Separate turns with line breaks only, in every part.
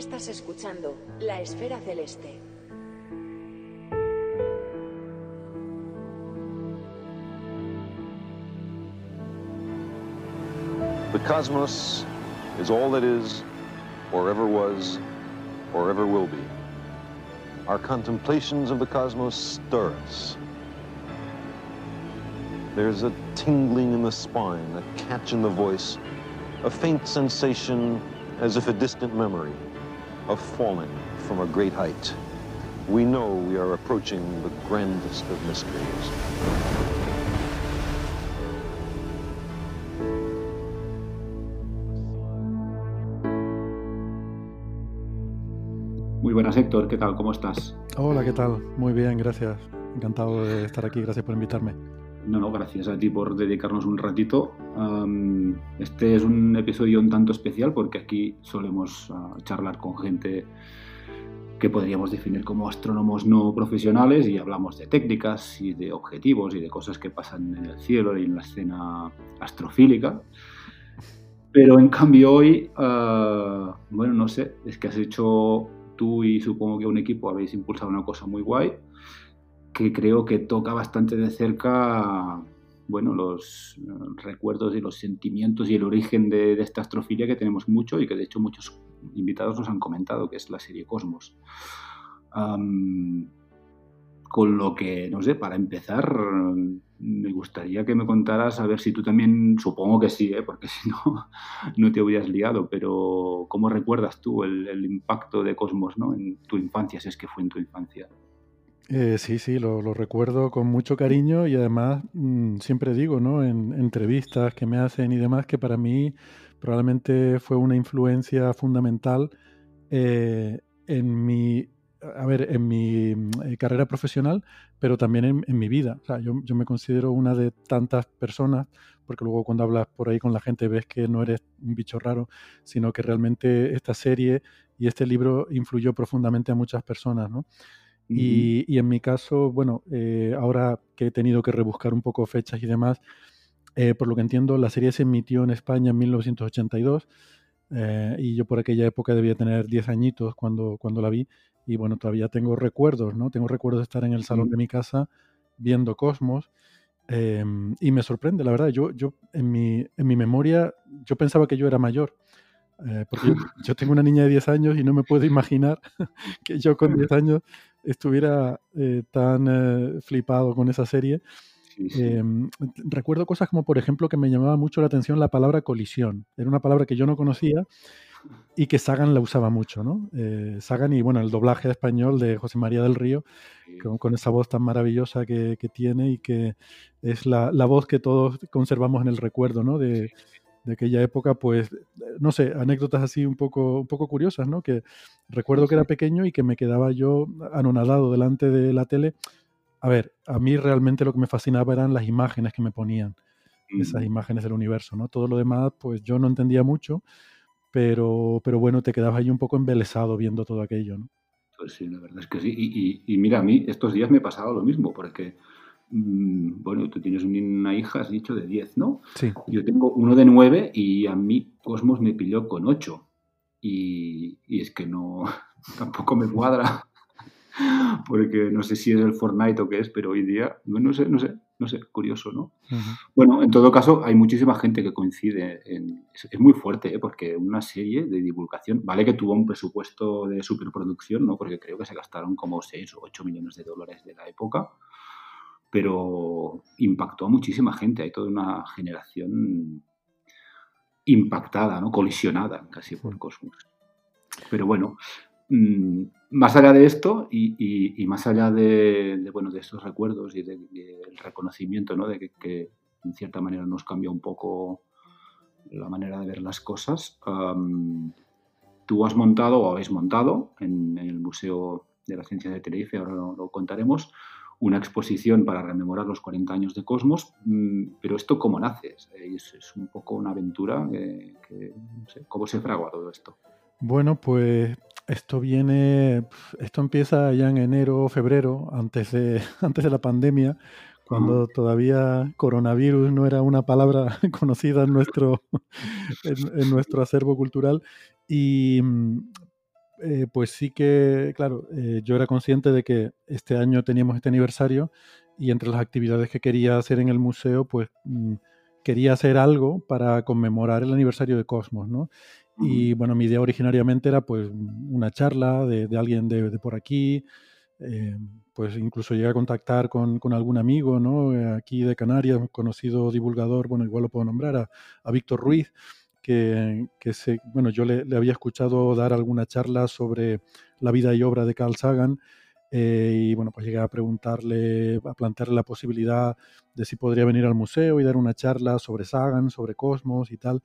Estás escuchando La Esfera Celeste.
The cosmos is all that is, or ever was, or ever will be. Our contemplations of the cosmos stir us. There's a tingling in the spine, a catch in the voice, a faint sensation as if a distant memory of falling from a great height. We know we are approaching the grandest of mysteries.
Muy buenas, Héctor. ¿Qué tal? ¿Cómo estás?
Hola, ¿qué tal? Muy bien, gracias. Encantado de estar aquí. Gracias por invitarme.
No, no, gracias a ti por dedicarnos un ratito. Um, este es un episodio un tanto especial porque aquí solemos uh, charlar con gente que podríamos definir como astrónomos no profesionales y hablamos de técnicas y de objetivos y de cosas que pasan en el cielo y en la escena astrofílica. Pero en cambio hoy, uh, bueno, no sé, es que has hecho tú y supongo que un equipo habéis impulsado una cosa muy guay que creo que toca bastante de cerca bueno, los eh, recuerdos y los sentimientos y el origen de, esta astrofilia que tenemos mucho y que de hecho muchos invitados nos han comentado, que es la serie Cosmos. Con lo que, no sé, para empezar, me gustaría que me contaras, a ver si tú también, supongo que sí, ¿eh? porque si no, no te hubieras liado, pero ¿cómo recuerdas tú el, el impacto de Cosmos ¿no? en tu infancia, si es que fue en tu infancia?
Eh, sí, sí, lo, lo, recuerdo con mucho cariño y además mmm, siempre digo, ¿no? En, en entrevistas que me hacen y demás, que para mí probablemente fue una influencia fundamental eh, en mi a ver, en mi eh, carrera profesional, pero también en, en mi vida. O sea, yo, yo, me considero una de tantas personas, porque luego cuando hablas por ahí con la gente ves que no eres un bicho raro, sino que realmente esta serie y este libro influyó profundamente a muchas personas, ¿no? Uh -huh. y, y, en mi caso, bueno, eh, ahora que he tenido que rebuscar un poco fechas y demás, eh, por lo que entiendo, la serie se emitió en España en 1982. Eh, y yo por aquella época debía tener 10 añitos cuando, cuando la vi y bueno, todavía tengo recuerdos, ¿no? Tengo recuerdos de estar en el salón de mi casa viendo Cosmos eh, y me sorprende, la verdad, yo, yo en, mi, en mi memoria, yo pensaba que yo era mayor, eh, porque yo, yo, tengo una niña de 10 años y no me puedo imaginar que yo con 10 años estuviera eh, tan eh, flipado con esa serie. Sí, sí. recuerdo cosas como, por ejemplo, que me llamaba mucho la atención la palabra colisión. Era una palabra que yo no conocía y que Sagan la usaba mucho, ¿no? Eh, Sagan y, bueno, el doblaje español de José María del Río, con, con esa voz tan maravillosa que, que tiene y que es la, la, voz que todos conservamos en el recuerdo, ¿no? De, de, aquella época, pues, no sé, anécdotas así un poco, un poco curiosas, ¿no? Que recuerdo que era pequeño y que me quedaba yo anonadado delante de la tele. A ver, a mí realmente lo que me fascinaba eran las imágenes que me ponían, esas imágenes del universo, ¿no? Todo lo demás, pues yo no entendía mucho, pero, pero bueno, te quedabas ahí un poco embelesado viendo todo aquello, ¿no?
Pues sí, la verdad es que sí. Y, y, y mira, a mí estos días me pasaba lo mismo, porque, bueno, tú tienes una hija, has dicho, de 10, ¿no?
Sí.
Yo tengo uno de 9 y a mí Cosmos me pilló con 8. Y, y es que no, tampoco me cuadra, porque no sé si es el Fortnite o qué es, pero hoy día, no sé, no sé, no sé, curioso, ¿no? Uh -huh. Bueno, en todo caso, hay muchísima gente que coincide. En, es, es, muy fuerte, ¿eh? porque una serie de divulgación, vale que tuvo un presupuesto de superproducción, ¿no? Porque creo que se gastaron como 6 o 8 millones de dólares de la época, pero impactó a muchísima gente. Hay toda una generación impactada, ¿no? Colisionada casi por Cosmos. Pero bueno, mmm, más allá de esto y, y, y más allá de, de, bueno, de estos recuerdos y del de, reconocimiento ¿no? de que, que, en cierta manera nos cambia un poco la manera de ver las cosas, um, tú has montado o habéis montado en, en, el Museo de la Ciencia de Tenerife, ahora lo, lo, contaremos, una exposición para rememorar los 40 años de Cosmos, um, pero esto cómo nace? Es, es, un poco una aventura que, que no sé, ¿cómo se fragua todo esto?
Bueno, pues esto viene, esto empieza ya en enero o febrero, antes de, antes de la pandemia, cuando todavía coronavirus no era una palabra conocida en nuestro, en, en nuestro acervo cultural. Y eh, pues sí que, claro, eh, yo era consciente de que este año teníamos este aniversario y entre las actividades que quería hacer en el museo, pues mm, quería hacer algo para conmemorar el aniversario de Cosmos, ¿no? Y bueno, mi idea originariamente era pues una charla de, alguien de, por aquí, eh, pues incluso llegué a contactar con, con, algún amigo, ¿no? Aquí de Canarias, un conocido divulgador, bueno, igual lo puedo nombrar, a, a Víctor Ruiz, que, que se, bueno, yo le, había escuchado dar alguna charla sobre la vida y obra de Carl Sagan eh, y bueno, pues llegué a preguntarle, a plantearle la posibilidad de si podría venir al museo y dar una charla sobre Sagan, sobre Cosmos y tal.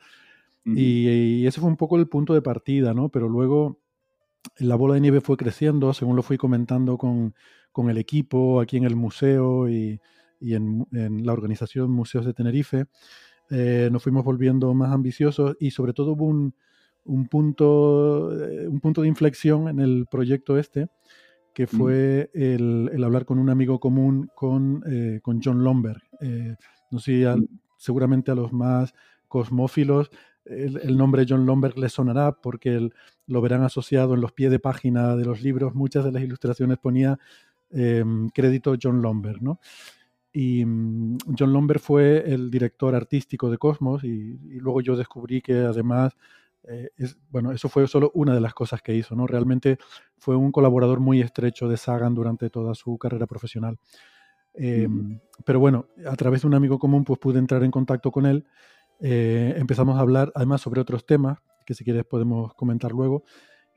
y, ese fue un poco el punto de partida, ¿no? Pero luego la bola de nieve fue creciendo, según lo fui comentando con, con el equipo aquí en el museo y, y en, en, la organización Museos de Tenerife. Eh, nos fuimos volviendo más ambiciosos y sobre todo hubo un, un punto, eh, un punto de inflexión en el proyecto este, que fue el, el, hablar con un amigo común, con, eh, con John Lomberg. no sé, seguramente a los más cosmófilos el, el, nombre John Lomberg les sonará porque lo verán asociado en los pies de página de los libros. Muchas de las ilustraciones ponía em, crédito John Lomberg, ¿no? Y mm, John Lomber fue el director artístico de Cosmos y, luego yo descubrí que además, eh, es, bueno, eso fue solo una de las cosas que hizo, ¿no? Realmente fue un colaborador muy estrecho de Sagan durante toda su carrera profesional. Em, pero bueno, a través de un amigo común pues pude entrar en contacto con él. Eh, empezamos a hablar además sobre otros temas que si quieres podemos comentar luego.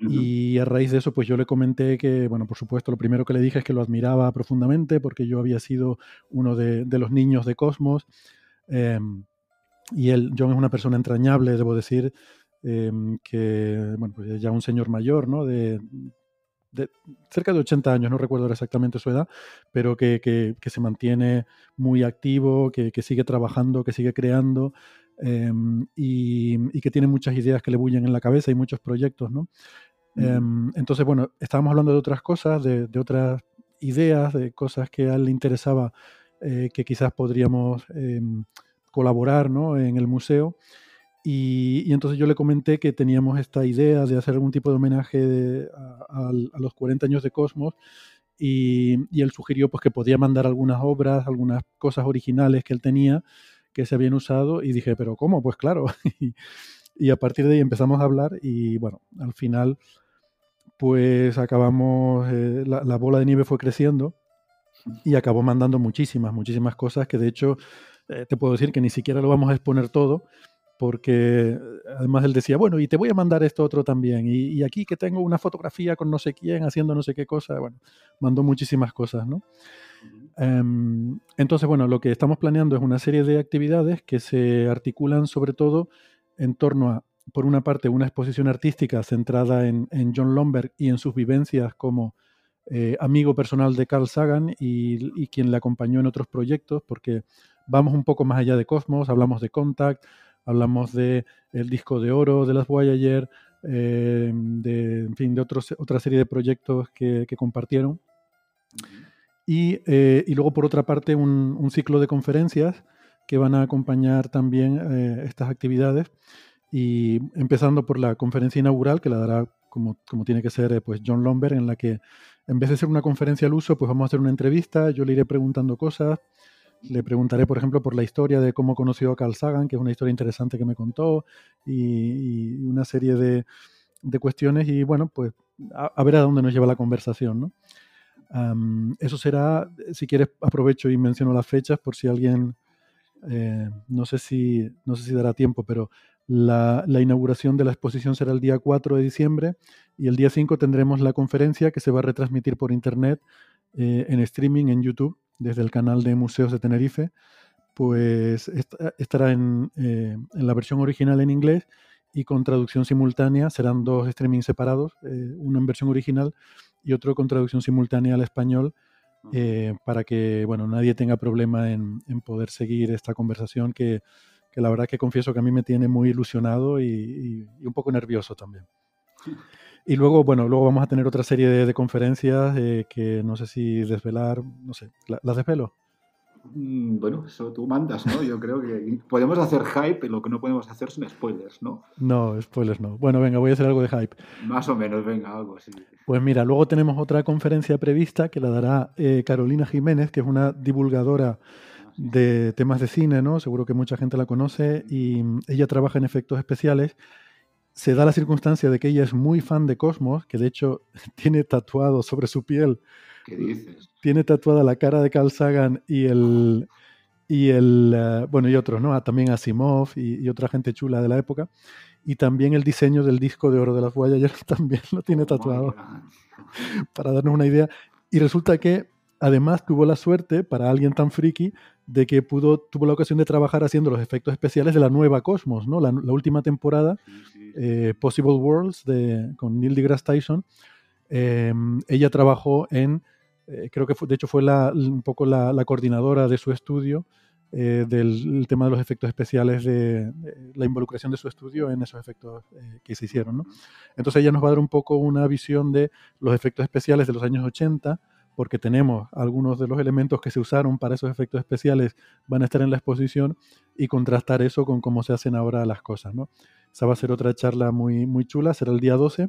Y a raíz de eso, pues yo le comenté que, bueno, por supuesto, lo primero que le dije es que lo admiraba profundamente porque yo había sido uno de, los niños de Cosmos. Em, y él, John es una persona entrañable, debo decir, em, que, bueno, pues es ya un señor mayor, ¿no? De, cerca de 80 años, no recuerdo exactamente su edad, pero que, que, se mantiene muy activo, que, sigue trabajando, que sigue creando. Em, y, y, que tiene muchas ideas que le bullen en la cabeza y muchos proyectos, ¿no? Em, entonces, bueno, estábamos hablando de otras cosas, de, otras ideas, de cosas que a él le interesaba eh, que quizás podríamos em, colaborar ¿no? en el museo. Y, entonces yo le comenté que teníamos esta idea de hacer algún tipo de homenaje a, los 40 años de Cosmos y, y, él sugirió pues, que podía mandar algunas obras, algunas cosas originales que él tenía que se habían usado y dije, pero ¿cómo? Pues claro. y a partir de ahí empezamos a hablar y bueno, al final pues acabamos, eh, la, bola de nieve fue creciendo y acabó mandando muchísimas, muchísimas cosas que de hecho eh, te puedo decir que ni siquiera lo vamos a exponer todo porque eh, además él decía, bueno, y te voy a mandar esto otro también, y, aquí que tengo una fotografía con no sé quién haciendo no sé qué cosa, bueno, mandó muchísimas cosas, ¿no? Em, entonces, bueno, lo que estamos planeando es una serie de actividades que se articulan sobre todo en torno a por una parte, una exposición artística centrada en, John Lomberg y en sus vivencias como eh, amigo personal de Carl Sagan y, quien le acompañó en otros proyectos, porque vamos un poco más allá de Cosmos, hablamos de Contact, hablamos de el disco de oro de las Voyager, eh, de, en fin, de otros, otra serie de proyectos que, compartieron. Eh, y, luego, por otra parte, un, ciclo de conferencias que van a acompañar también estas actividades y empezando por la conferencia inaugural, que la dará como, como tiene que ser eh, pues John Lomberg, en la que en vez de ser una conferencia al uso, pues vamos a hacer una entrevista, yo le iré preguntando cosas, le preguntaré, por ejemplo, por la historia de cómo conoció a Carl Sagan, que es una historia interesante que me contó, y, una serie de, de, cuestiones, y bueno, pues a, ver a dónde nos lleva la conversación, ¿no? eso será, si quieres, aprovecho y menciono las fechas por si alguien, eh, no, sé si, no sé si dará tiempo, pero la, inauguración de la exposición será el día 4 de diciembre y el día 5 tendremos la conferencia que se va a retransmitir por internet eh, en streaming en YouTube desde el canal de Museos de Tenerife. Pues estará en, eh, en, la versión original en inglés y con traducción simultánea. Serán dos streamings separados, eh, uno en versión original y otro con traducción simultánea al español. para que bueno, nadie tenga problema en, en poder seguir esta conversación que, que la verdad que confieso que a mí me tiene muy ilusionado y, un poco nervioso también. Y luego, bueno, luego vamos a tener otra serie de, conferencias eh, que no sé si desvelar, no sé, ¿las desvelo?
Mm, bueno, eso tú mandas, ¿no? Yo creo que podemos hacer hype, lo que no podemos hacer son spoilers, ¿no?
No, spoilers no. Bueno, venga, voy a hacer algo de hype.
Más o menos, venga, algo así.
Pues mira, luego tenemos otra conferencia prevista que la dará eh, Carolina Jiménez, que es una divulgadora de temas de cine, ¿no? Seguro que mucha gente la conoce y mm, ella trabaja en efectos especiales. Se da la circunstancia de que ella es muy fan de Cosmos, que de hecho tiene tatuado sobre su piel
¿Qué dices?
Tiene tatuada la cara de Carl Sagan y el. Y el. Eh, bueno, y otros, ¿no? Ah, también Asimov y, y, otra gente chula de la época. Y también el diseño del disco de oro de las Voyager también lo tiene oh tatuado. para darnos una idea. Y resulta que además tuvo la suerte, para alguien tan friki, de que pudo, tuvo la ocasión de trabajar haciendo los efectos especiales de la nueva Cosmos, ¿no? La, la última temporada, eh, Possible Worlds, de, con Neil deGrasse Tyson. Eh, ella trabajó en eh, creo que de hecho fue la, un poco la, coordinadora de su estudio eh, del tema de los efectos especiales, de, la involucración de su estudio en esos efectos que se hicieron. ¿no? Entonces ella nos va a dar un poco una visión de los efectos especiales de los años 80, porque tenemos algunos de los elementos que se usaron para esos efectos especiales van a estar en la exposición y contrastar eso con cómo se hacen ahora las cosas. ¿no? Esa va a ser otra charla muy, muy chula, será el día 12.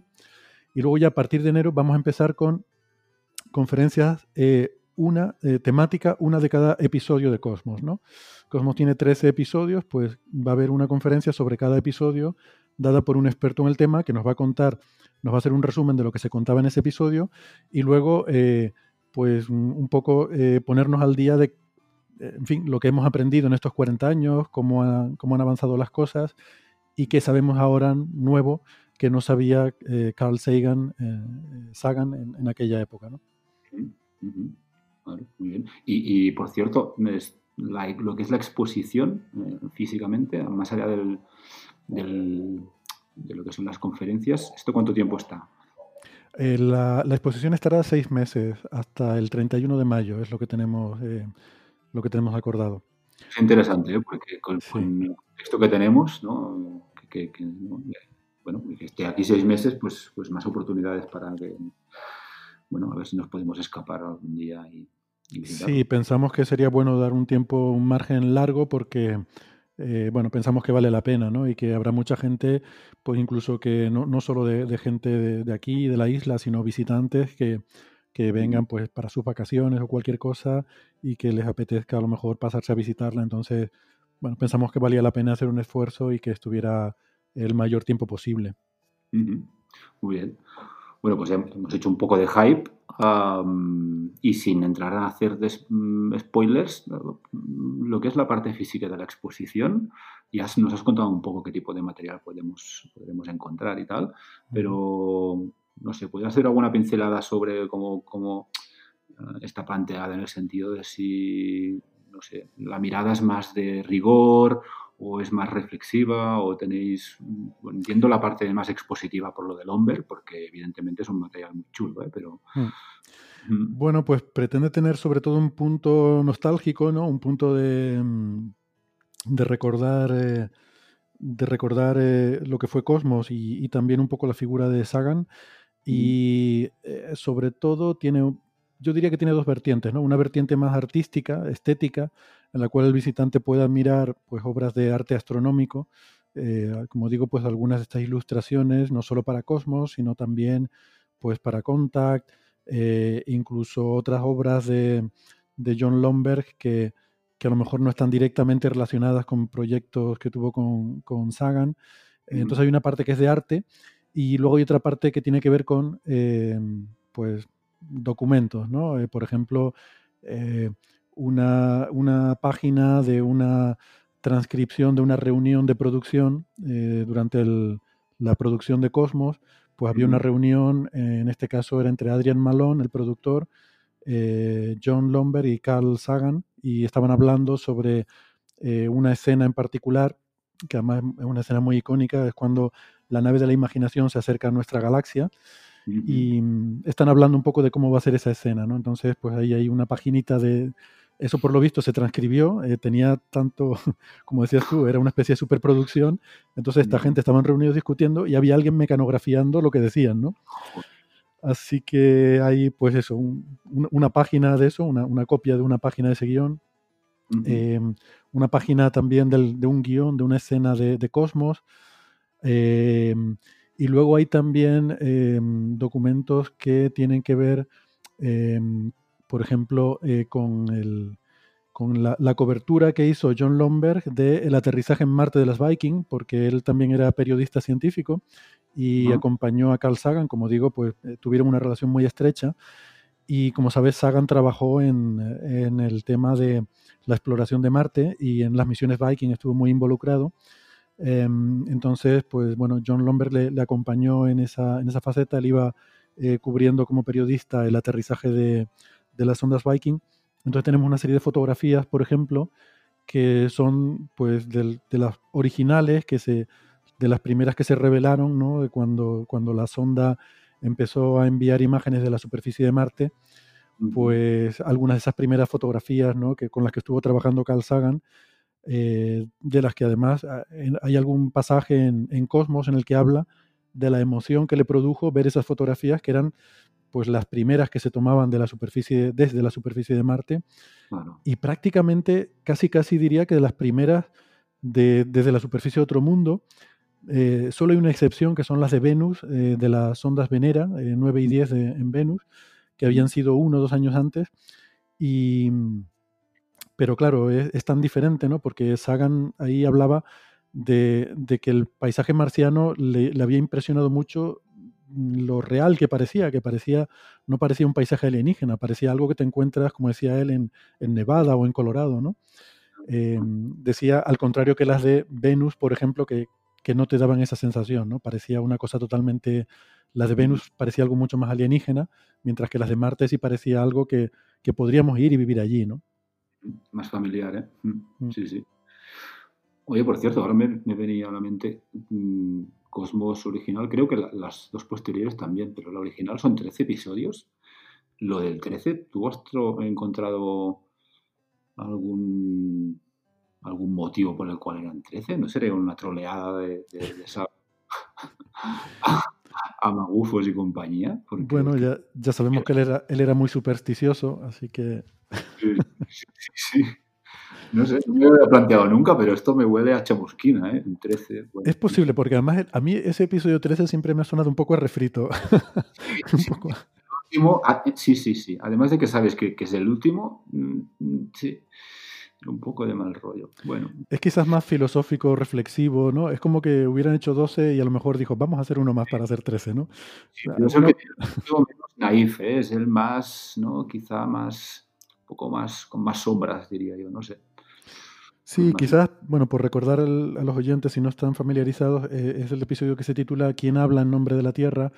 Y luego ya a partir de enero vamos a empezar con conferencias, eh, una eh, temática, una de cada episodio de Cosmos, ¿no? Cosmos tiene 13 episodios, pues va a haber una conferencia sobre cada episodio dada por un experto en el tema que nos va a contar, nos va a hacer un resumen de lo que se contaba en ese episodio y luego, eh, pues un poco ponernos al día de, en fin, lo que hemos aprendido en estos 40 años, cómo, cómo han avanzado las cosas y qué sabemos ahora nuevo que no sabía Carl Sagan, Sagan en, aquella época, ¿no?
muy bien. Y, por cierto, lo que es la exposición eh, físicamente, más allá del, de lo que son las conferencias, ¿esto cuánto tiempo está?
Eh, la, exposición estará seis meses, hasta el 31 de mayo, es lo que tenemos, eh, lo que tenemos acordado.
Es interesante, porque con, esto que tenemos, Que, bueno, que esté aquí seis meses, pues, pues más oportunidades para que bueno, a ver si nos podemos escapar algún día y,
Sí, pensamos que sería bueno dar un tiempo, un margen largo porque, eh, bueno, pensamos que vale la pena, ¿no? Y que habrá mucha gente, pues incluso que no, no solo de, gente de, aquí, de la isla, sino visitantes que, que vengan pues para sus vacaciones o cualquier cosa y que les apetezca a lo mejor pasarse a visitarla. Entonces, bueno, pensamos que valía la pena hacer un esfuerzo y que estuviera el mayor tiempo posible.
Muy bien. Bueno, pues hemos hecho un poco de hype y sin entrar a hacer mm, spoilers, lo que es la parte física de la exposición, ya nos has contado un poco qué tipo de material podemos, podremos encontrar y tal, pero no sé, ¿podrías hacer alguna pincelada sobre cómo, cómo eh, está planteada en el sentido de si, no sé, la mirada es más de rigor o es más reflexiva o tenéis, entiendo la parte más expositiva por lo del Homber, porque evidentemente es un material muy chulo, ¿eh? pero...
Hmm. Bueno, pues pretende tener sobre todo un punto nostálgico, ¿no? Un punto de, mm, de recordar, eh, de recordar eh, lo que fue Cosmos y, también un poco la figura de Sagan. Y sobre todo tiene, yo diría que tiene dos vertientes, ¿no? Una vertiente más artística, estética, en la cual el visitante pueda mirar pues, obras de arte astronómico. Eh, como digo, pues algunas de estas ilustraciones, no solo para Cosmos, sino también pues, para Contact, eh, incluso otras obras de, John Lomberg que, a lo mejor no están directamente relacionadas con proyectos que tuvo con, Sagan. Entonces hay una parte que es de arte y luego hay otra parte que tiene que ver con eh, pues, documentos, ¿no? por ejemplo, una, página de una transcripción de una reunión de producción eh, durante la producción de Cosmos, pues había una reunión, en este caso era entre Adrian Malone, el productor, eh, John Lomber y Carl Sagan, y estaban hablando sobre eh, una escena en particular, que además es una escena muy icónica, es cuando la nave de la imaginación se acerca a nuestra galaxia, y mm, están hablando un poco de cómo va a ser esa escena, ¿no? Entonces, pues ahí hay una paginita de, eso por lo visto se transcribió, eh, tenía tanto, como decías tú, era una especie de superproducción, entonces esta gente estaban reunidos discutiendo y había alguien mecanografiando lo que decían, ¿no? Así que hay, pues eso, una página de eso, una, copia de una página de ese guion, em, una página también de un guion, de una escena de, Cosmos. Em, y luego hay también em, documentos que tienen que ver, por ejemplo, eh, con, el, con la, cobertura que hizo John Lomberg del aterrizaje en Marte de las Viking, porque él también era periodista científico y acompañó a Carl Sagan, como digo, pues eh, tuvieron una relación muy estrecha. Y como sabes, Sagan trabajó en, el tema de la exploración de Marte y en las misiones Viking estuvo muy involucrado. Em, entonces, pues bueno, John Lomberg le, acompañó en esa, en esa faceta, él iba eh, cubriendo como periodista el aterrizaje de, las ondas Viking. Entonces tenemos una serie de fotografías, por ejemplo, que son pues de las originales, que se, de las primeras que se revelaron, ¿no? De cuando, cuando la sonda empezó a enviar imágenes de la superficie de Marte, pues algunas de esas primeras fotografías ¿no? que, con las que estuvo trabajando Carl Sagan, eh, de las que además ah, hay algún pasaje en, Cosmos en el que habla de la emoción que le produjo ver esas fotografías que eran pues las primeras que se tomaban de la superficie, desde la superficie de Marte y prácticamente casi casi diría que de las primeras desde la superficie de otro mundo eh, solo hay una excepción que son las de Venus, eh, de las sondas Venera, 9 eh, y 10 en Venus, que habían sido uno o dos años antes. Y, pero claro, es, tan diferente, ¿no? Porque Sagan ahí hablaba de, que el paisaje marciano le, había impresionado mucho lo real que parecía, que parecía, no parecía un paisaje alienígena, parecía algo que te encuentras, como decía él, en, en Nevada o en Colorado, ¿no? decía, al contrario que las de Venus, por ejemplo, que, que no te daban esa sensación, ¿no? Parecía una cosa totalmente, la de Venus parecía algo mucho más alienígena, mientras que las de Marte sí parecía algo que, podríamos ir y vivir allí, ¿no?
Más familiar, ¿eh? Mm, mm. Sí, sí. Oye, por cierto, ahora me, venía a la mente mm, Cosmos original, creo que las dos posteriores también, pero la original son 13 episodios. Lo del 13, ¿tú has encontrado algún algún motivo por el cual eran 13, ¿no sería una troleada de, esa... a magufos y compañía?
bueno, ya, ya sabemos que él era, él era muy supersticioso, así que...
sí, sí, No sé, no me lo había planteado nunca, pero esto me huele a chamusquina, ¿eh? 13.
es posible, porque además a mí ese episodio 13 siempre me ha sonado un poco a refrito.
Ah, sí, sí, sí. Además de que sabes que, que es el último, mm, mm, sí un poco de mal rollo. Bueno.
Es quizás más filosófico, reflexivo, ¿no? Es como que hubieran hecho 12 y a lo mejor dijo, vamos a hacer uno más para hacer 13, ¿no?
Sí, es el que menos naif, ¿eh? es el más, ¿no? Quizá más, un poco más, con más sombras, diría yo, no sé.
Sí, quizás, bueno, por recordar a los oyentes, si no están familiarizados, eh, es el episodio que se titula ¿Quién habla en nombre de la Tierra?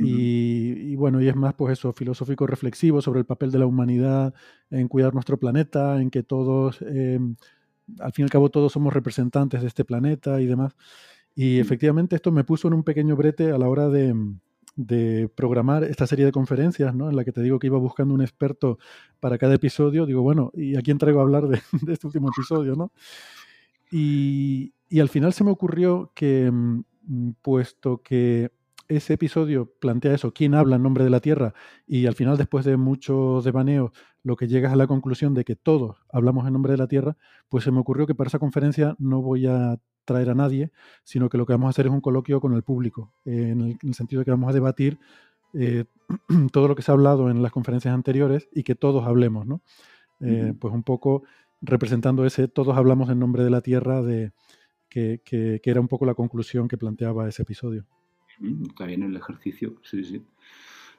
Y, bueno, y es más, pues eso, filosófico reflexivo sobre el papel de la humanidad en cuidar nuestro planeta, en que todos, em, al fin y al cabo, todos somos representantes de este planeta y demás. Y efectivamente esto me puso en un pequeño brete a la hora de, de programar esta serie de conferencias, ¿no? En la que te digo que iba buscando un experto para cada episodio. Digo, bueno, ¿y a quién traigo a hablar de, este último episodio, no? Y, y, al final se me ocurrió que, mm, puesto que ese episodio plantea eso, quién habla en nombre de la Tierra, y al final, después de mucho devaneo, lo que llegas a la conclusión de que todos hablamos en nombre de la Tierra, pues se me ocurrió que para esa conferencia no voy a traer a nadie, sino que lo que vamos a hacer es un coloquio con el público, eh, en, el, sentido de que vamos a debatir eh, todo lo que se ha hablado en las conferencias anteriores y que todos hablemos, ¿no? Eh, pues un poco representando ese todos hablamos en nombre de la Tierra, de, que era un poco la conclusión que planteaba ese episodio.
Está bien el ejercicio, sí, sí.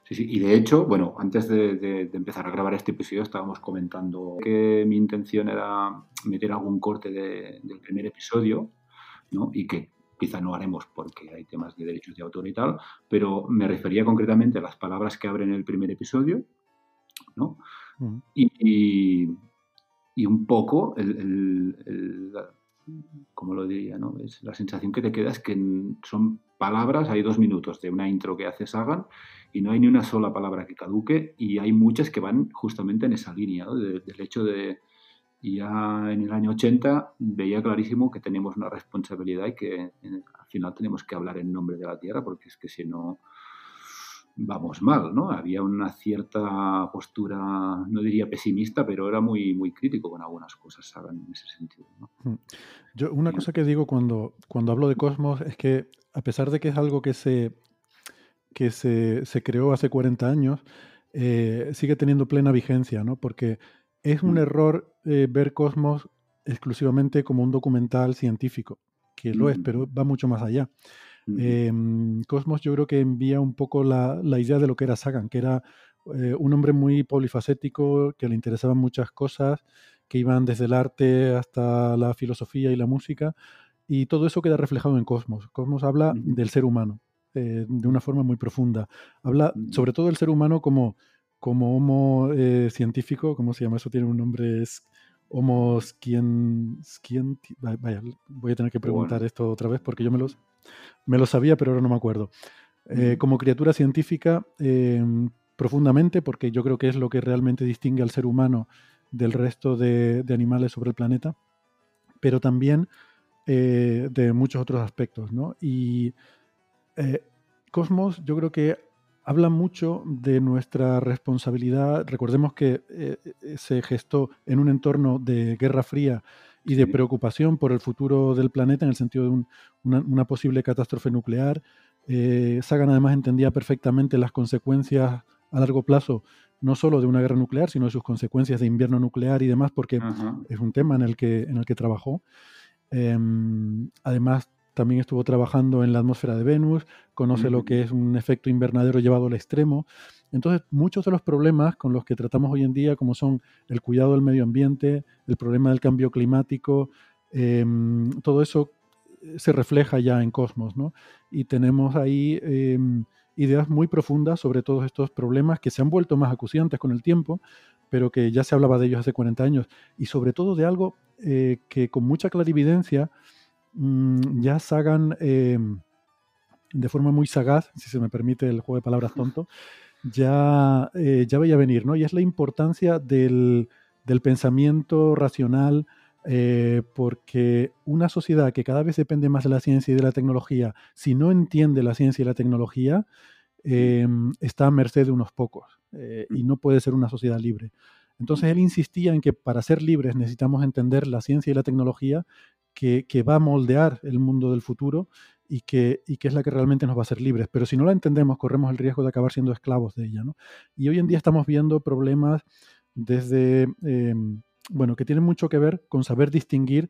Sí, sí. Y de hecho, bueno, antes de, empezar a grabar este episodio estábamos comentando que mi intención era meter algún corte del primer episodio, ¿no? Y que quizá no haremos porque hay temas de derechos de autor y tal, pero me refería concretamente a las palabras que abren el primer episodio, ¿no? y, y, un poco el, como lo diría, ¿no? Es la sensación que te queda es que son palabras, hay dos minutos de una intro que hace Sagan y no hay ni una sola palabra que caduque y hay muchas que van justamente en esa línea, del hecho de ya en el año 80 veía clarísimo que tenemos una responsabilidad y que al final tenemos que hablar en nombre de la Tierra porque es que si no vamos mal, ¿no? Había una cierta postura, no diría pesimista, pero era muy, muy crítico con algunas cosas, ¿saben? En ese sentido. ¿no?
Mm. Yo, una cosa que digo cuando, cuando hablo de Cosmos es que, a pesar de que es algo que se, que se, se creó hace 40 años, eh, sigue teniendo plena vigencia, ¿no? Porque es un error eh, ver Cosmos exclusivamente como un documental científico, que lo es,
Mm.
pero va mucho más allá. Em, Cosmos yo creo que envía un poco la, la idea de lo que era Sagan, que era eh, un hombre muy polifacético, que le interesaban muchas cosas, que iban desde el arte hasta la filosofía y la música, y todo eso queda reflejado en Cosmos. Cosmos habla del ser humano eh, de una forma muy profunda. Habla sobre todo del ser humano como, como homo eh, científico, ¿cómo se llama? Eso tiene un nombre, es homo va- vaya, voy a tener que preguntar
Bueno.
esto otra vez porque yo me los, me lo sabía, pero ahora no me acuerdo. Eh, como criatura científica, eh, profundamente, porque yo creo que es lo que realmente distingue al ser humano del resto de, de animales sobre el planeta, pero también eh, de muchos otros aspectos, ¿no? Y eh, Cosmos, yo creo que habla mucho de nuestra responsabilidad. Recordemos que eh, se gestó en un entorno de Guerra Fría y de preocupación por el futuro del planeta en el sentido de un- una, una posible catástrofe nuclear. Eh, Sagan además entendía perfectamente las consecuencias a largo plazo, no solo de una guerra nuclear, sino de sus consecuencias de invierno nuclear y demás, porque es un tema en el que, en el que trabajó. Em, además, también estuvo trabajando en la atmósfera de Venus, conoce lo que es un efecto invernadero llevado al extremo. Entonces, muchos de los problemas con los que tratamos hoy en día, como son el cuidado del medio ambiente, el problema del cambio climático, em, todo eso eh, se refleja ya en Cosmos, ¿no? Y tenemos ahí em, ideas muy profundas sobre todos estos problemas que se han vuelto más acuciantes con el tiempo, pero que ya se hablaba de ellos hace 40 años, y sobre todo de algo eh, que con mucha clarividencia mm, ya Sagan, eh, de forma muy sagaz, si se me permite el juego de palabras tonto, ya, eh, ya veía venir, ¿no? Y es la importancia del, del pensamiento racional, eh, porque una sociedad que cada vez depende más de la ciencia y de la tecnología, si no entiende la ciencia y la tecnología, eh, está a merced de unos pocos eh, y no puede ser una sociedad libre. Entonces él insistía en que para ser libres necesitamos entender la ciencia y la tecnología que, va a moldear el mundo del futuro y que, es la que realmente nos va a hacer libres. Pero si no la entendemos, corremos el riesgo de acabar siendo esclavos de ella. ¿no? Y hoy en día estamos viendo problemas desde, eh, bueno, que tienen mucho que ver con saber distinguir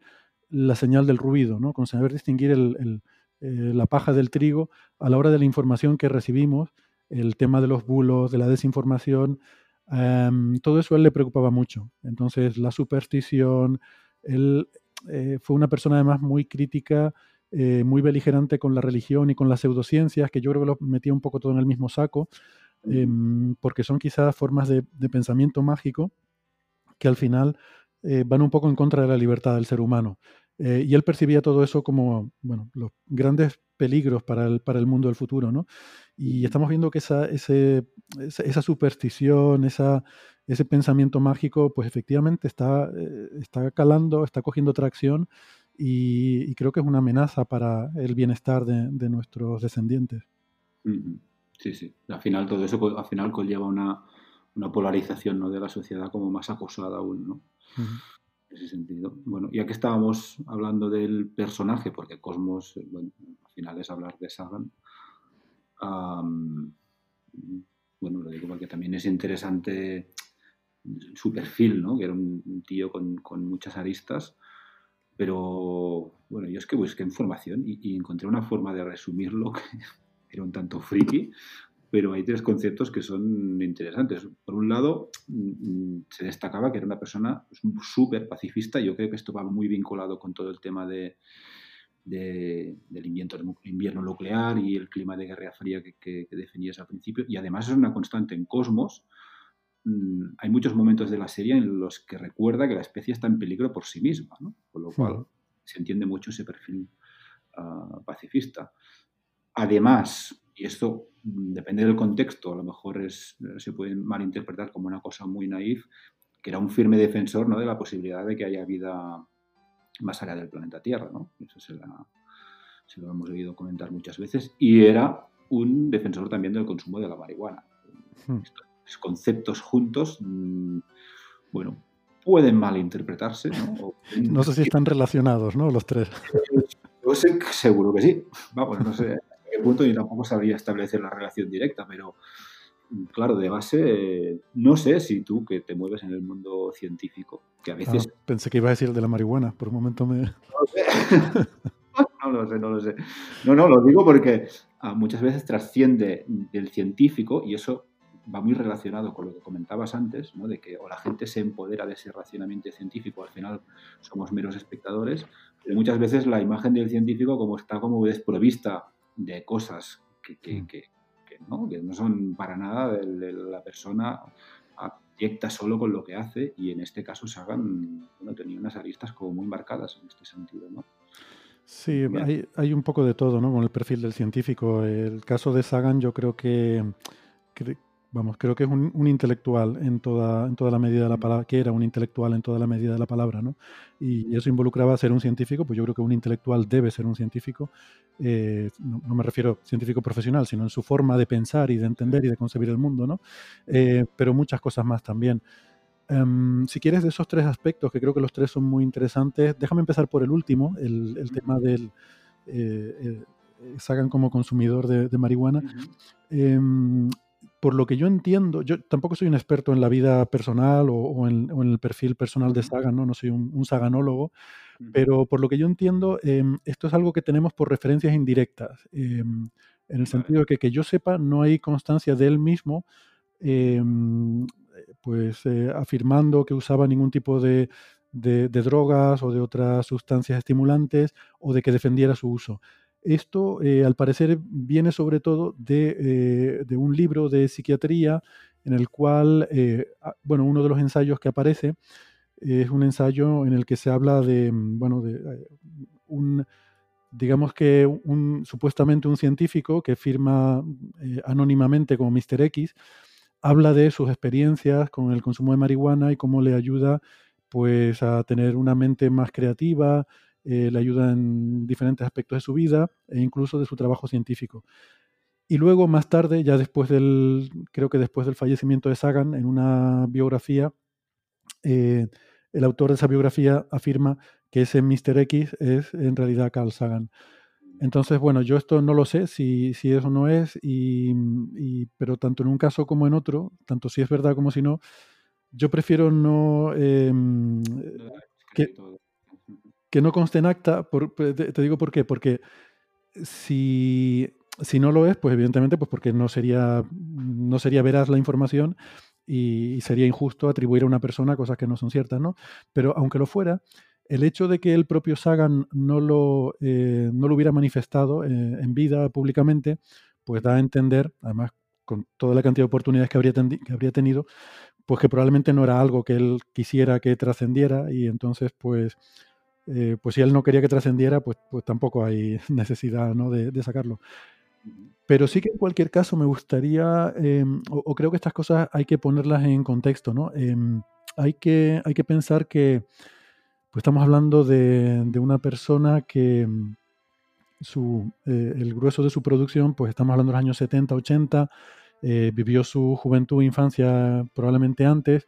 la señal del ruido, ¿no? con saber distinguir eh, la paja del trigo a la hora de la información que recibimos, el tema de los bulos, de la desinformación, um, todo eso a él le preocupaba mucho. Entonces, la superstición, él eh, fue una persona además muy crítica, eh, muy beligerante con la religión y con las pseudociencias, que yo creo que lo metía un poco todo en el mismo saco, eh, porque son quizás formas de, de, pensamiento mágico que al final eh, van un poco en contra de la libertad del ser humano. Y él percibía todo eso como, bueno, los grandes peligros para el, para el mundo del futuro, ¿no? Y estamos viendo que esa, ese, esa, esa superstición, esa, ese pensamiento mágico, pues efectivamente está, eh, está calando, está cogiendo tracción y, y, creo que es una amenaza para el bienestar de, de nuestros descendientes.
Sí, sí. Al final todo eso al final conlleva una, una polarización ¿no? de la sociedad como más acosada aún, ¿no? Uh -huh. En ese sentido. Bueno, ya que estábamos hablando del personaje, porque Cosmos, bueno, al final es hablar de Sagan, um, bueno, lo digo porque también es interesante su perfil, ¿no? Que era un, tío con, muchas aristas, pero bueno, yo es que busqué información y, encontré una forma de resumirlo que era un tanto friki, pero hay tres conceptos que son interesantes. Por un lado, mm, se destacaba que era una persona súper pacifista. Yo creo que esto va muy vinculado con todo el tema de, de, del invierno, nuclear y el clima de Guerra Fría que, que, que, al principio. Y además es una constante en Cosmos. Mm, hay muchos momentos de la serie en los que recuerda que la especie está en peligro por sí misma, ¿no? Con lo cual se entiende mucho ese perfil uh, pacifista. Además, y esto depende del contexto, a lo mejor es, se puede malinterpretar como una cosa muy naif, que era un firme defensor ¿no? de la posibilidad de que haya vida más allá del planeta Tierra. ¿no? Eso se, la, se, lo hemos oído comentar muchas veces. Y era un defensor también del consumo de la marihuana.
Hmm.
Conceptos juntos, mm, bueno, pueden malinterpretarse. ¿no?
no sé si están relacionados, ¿no? Los tres.
Yo sé, seguro que sí. Vamos, no sé hasta qué punto y tampoco sabría establecer la relación directa, pero mm, claro, de base, no sé si tú que te mueves en el mundo científico, que a veces...
Ah, pensé que iba a decir de la marihuana, por un momento me...
No, sé. no lo sé, no lo sé. No, no, lo digo porque ah, muchas veces trasciende del científico y eso va muy relacionado con lo que comentabas antes, ¿no? de que o la gente se empodera de ese racionamiento científico, al final somos meros espectadores, pero muchas veces la imagen del científico como está como desprovista de cosas que, que,
Mm.
que- que no, son para nada de, de la persona abyecta solo con lo que hace y en este caso Sagan bueno, tenía unas aristas como muy marcadas en este sentido. ¿no?
Sí, hay, hay un poco de todo, ¿no? Con el perfil del científico. El caso de Sagan, yo creo que, vamos, creo que es un, un intelectual en toda, en toda la medida de la palabra, que era un intelectual en toda la medida de la palabra, ¿no? Y eso involucraba ser un científico, pues yo creo que un intelectual debe ser un científico. eh, no, no me refiero científico profesional, sino en su forma de pensar y de entender y de concebir el mundo, ¿no? Eh, pero muchas cosas más también. Em, si quieres de esos tres aspectos, que creo que los tres son muy interesantes, déjame empezar por el último, el, el tema del eh, eh, Sagan como consumidor de, de marihuana. Por lo que yo entiendo, yo tampoco soy un experto en la vida personal o, o en, o en el perfil personal de. Sagan, ¿no? No soy un, un saganólogo, pero por lo que yo entiendo, em, esto es algo que tenemos por referencias indirectas. em, en el sentido de que, que yo sepa, no hay constancia de él mismo em, pues eh, afirmando que usaba ningún tipo de, de- de drogas o de otras sustancias estimulantes o de que defendiera su uso. Esto, eh, al parecer, viene sobre todo de, eh, de un libro de psiquiatría en el cual, eh, ah, bueno, uno de los ensayos que aparece es un ensayo en el que se habla de, mm, bueno, de un, digamos que un, supuestamente un científico que firma anónimamente como Mr. X, habla de sus experiencias con el consumo de marihuana y cómo le ayuda pues a tener una mente más creativa, eh, le ayuda en diferentes aspectos de su vida e incluso de su trabajo científico. Y luego más tarde, ya después del, creo que después del fallecimiento de Sagan, en una biografía, eh, el autor de esa biografía afirma que ese Mr. X es en realidad Carl Sagan. Entonces, bueno, yo esto no lo sé si, si eso no es, y, y- pero tanto en un caso como en otro, tanto si es verdad como si no, yo prefiero no em, que. Que no conste en acta, te, digo por qué, porque si, si no lo es, pues evidentemente, pues porque no sería, no sería veraz la información y, sería injusto atribuir a una persona cosas que no son ciertas, ¿no? Pero aunque lo fuera, el hecho de que el propio Sagan no lo, eh, no lo hubiera manifestado eh, en vida públicamente, pues da a entender, además con toda la cantidad de oportunidades que habría, que habría tenido, pues que probablemente no era algo que él quisiera que trascendiera y entonces pues, eh, pues si él no quería que trascendiera, pues, pues tampoco hay necesidad ¿no? de, de sacarlo. Pero sí que en cualquier caso me gustaría, eh, o, o creo que estas cosas hay que ponerlas en contexto, ¿no? Em, hay, que, hay que pensar que pues estamos hablando de, de una persona que mm, su, eh, el grueso de su producción, pues estamos hablando de los años 70, 80, eh, vivió su juventud e infancia probablemente antes,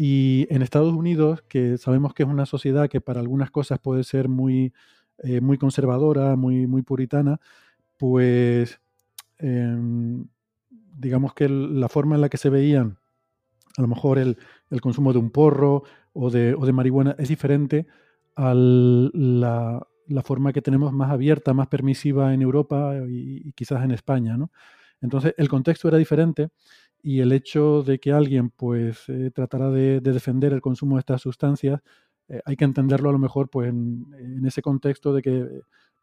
y en Estados Unidos, que sabemos que es una sociedad que para algunas cosas puede ser muy, eh, muy conservadora, muy, muy puritana, pues em, digamos que el- la forma en la que se veían a lo mejor el, el consumo de un porro o de, o de marihuana es diferente a la, la forma que tenemos más abierta, más permisiva en Europa y, y quizás en España, ¿no? Entonces el contexto era diferente y el hecho de que alguien pues eh, tratara de, de defender el consumo de estas sustancias, eh, hay que entenderlo a lo mejor pues en, ese contexto de que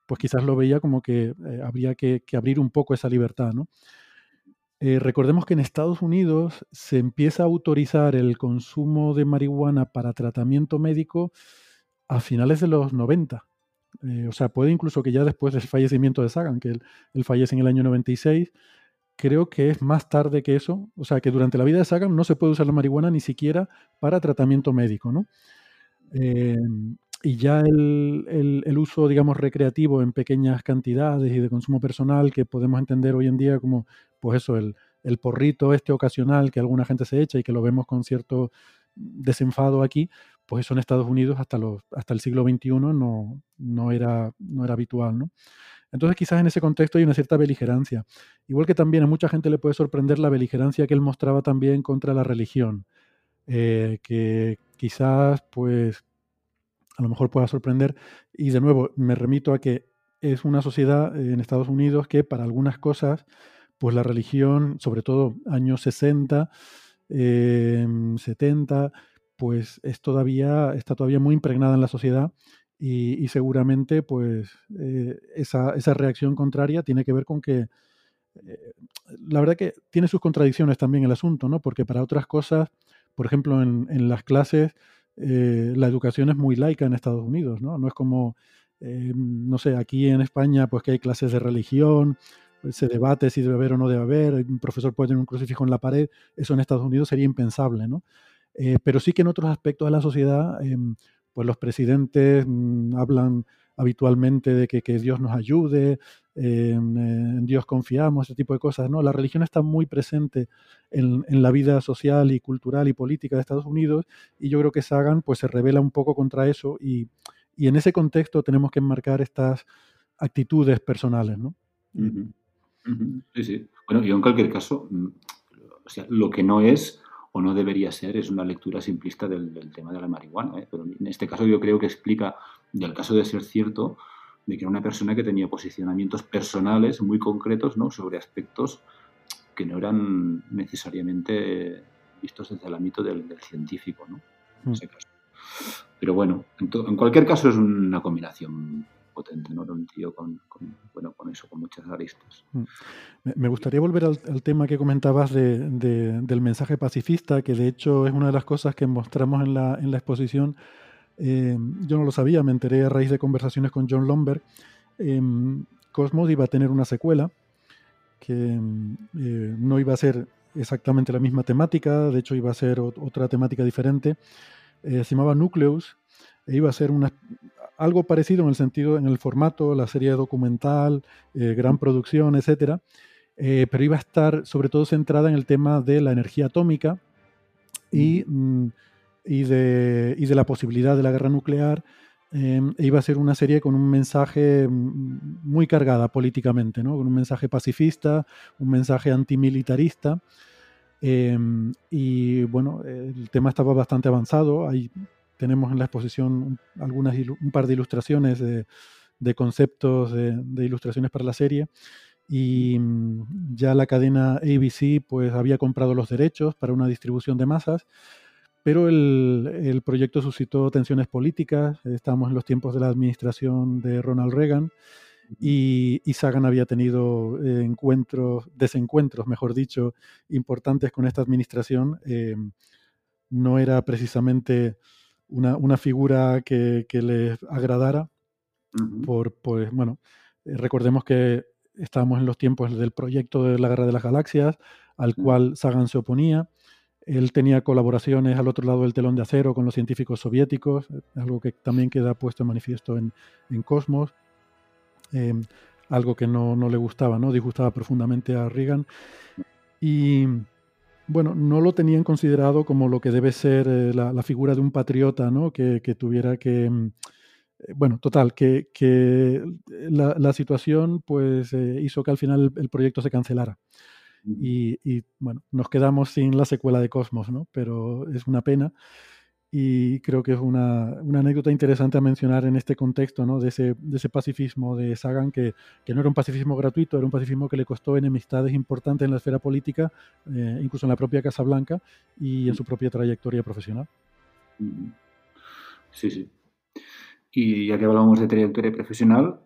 pues quizás lo veía como que eh, habría que, abrir un poco esa libertad, ¿no? Eh, recordemos que en Estados Unidos se empieza a autorizar el consumo de marihuana para tratamiento médico a finales de los 90. Eh, o sea, puede incluso que ya después del fallecimiento de Sagan, que él, él fallece en el año 96, creo que es más tarde que eso. O sea, que durante la vida de Sagan no se puede usar la marihuana ni siquiera para tratamiento médico, ¿no? Eh, y ya el, el, uso, digamos, recreativo en pequeñas cantidades y de consumo personal que podemos entender hoy en día como, pues eso, el, el porrito este ocasional que alguna gente se echa y que lo vemos con cierto desenfado aquí, pues eso en Estados Unidos hasta, los, hasta el siglo XXI no, no, era, no era habitual, ¿no? Entonces quizás en ese contexto hay una cierta beligerancia. Igual que también a mucha gente le puede sorprender la beligerancia que él mostraba también contra la religión, eh, que quizás pues a lo mejor pueda sorprender. Y de nuevo me remito a que es una sociedad en Estados Unidos que para algunas cosas pues la religión, sobre todo años 60, 70, em, pues es todavía, está todavía muy impregnada en la sociedad y, seguramente pues eh, esa, reacción contraria tiene que ver con que eh, la verdad que tiene sus contradicciones también el asunto, ¿no? Porque para otras cosas, por ejemplo, en, las clases, eh, la educación es muy laica en Estados Unidos, ¿no? No es como, no sé, aquí en España, pues que hay clases de religión, se debate si debe haber o no debe haber, un profesor puede tener un crucifijo en la pared, eso en Estados Unidos sería impensable, ¿no? Pero sí que en otros aspectos de la sociedad, em, pues los presidentes mm, hablan habitualmente de que, Dios nos ayude, em, en Dios confiamos, ese tipo de cosas, ¿no? La religión está muy presente en, la vida social y cultural y política de Estados Unidos y yo creo que Sagan pues se revela un poco contra eso y, en ese contexto tenemos que enmarcar estas actitudes personales, ¿no?
Sí, sí. Bueno, yo en cualquier caso, mm, o sea, lo que no es o no debería ser es una lectura simplista del, tema de la marihuana. ¿eh? Pero en este caso yo creo que explica, del caso de ser cierto, de que era una persona que tenía posicionamientos personales muy concretos ¿no? sobre aspectos que no eran necesariamente vistos desde el ámbito del, científico. ¿no? En mm. ese caso. Pero bueno, en cualquier caso es una combinación potente, ¿no? Era un tío con, eso, con muchas aristas. Mm.
Me gustaría volver al, tema que comentabas del mensaje pacifista, que de hecho es una de las cosas que mostramos en la, en exposición. Eh, yo no lo sabía, me enteré a raíz de conversaciones con John Lomberg. Eh, Cosmos iba a tener una secuela que eh, no iba a ser exactamente la misma temática, de hecho iba a ser otra temática diferente. se llamaba Nucleus, e iba a ser una, algo parecido en el sentido, en el formato, la serie documental, eh, gran producción, etcétera, eh, pero iba a estar sobre todo centrada en el tema de la energía atómica y, mm, y, de, y de, la posibilidad de la guerra nuclear. Em, e iba a ser una serie con un mensaje mm, muy cargada políticamente, ¿no? con un mensaje pacifista, un mensaje antimilitarista. Em, y bueno, el tema estaba bastante avanzado. Hay tenemos en la exposición algunas un par de ilustraciones de, conceptos de, ilustraciones para la serie y mm, ya la cadena ABC pues había comprado los derechos para una distribución de masas, pero el, proyecto suscitó tensiones políticas, estamos en los tiempos de la administración de Ronald Reagan y, Sagan había tenido eh, encuentros, desencuentros, mejor dicho, importantes con esta administración. Eh, no era precisamente una, figura que, que, les agradara. por, pues, bueno, eh, recordemos que estábamos en los tiempos del proyecto de la Guerra de las Galaxias, al cual Sagan se oponía. Él tenía colaboraciones al otro lado del telón de acero con los científicos soviéticos, eh, algo que también queda puesto en manifiesto en, en Cosmos, em, algo que no, no, le gustaba, ¿no? disgustaba profundamente a Reagan. Y, bueno, no lo tenían considerado como lo que debe ser eh, la, figura de un patriota, ¿no? Que, tuviera que... Mm, eh, bueno, total, que, la, situación pues eh, hizo que al final el, proyecto se cancelara. Y, y, bueno, nos quedamos sin la secuela de Cosmos, ¿no? Pero es una pena y creo que es una, anécdota interesante a mencionar en este contexto ¿no? de, ese, de ese pacifismo de Sagan, que, no era un pacifismo gratuito, era un pacifismo que le costó enemistades importantes en la esfera política, eh, incluso en la propia Casa Blanca y en su propia trayectoria profesional.
Sí, sí. Y ya que hablamos de trayectoria profesional,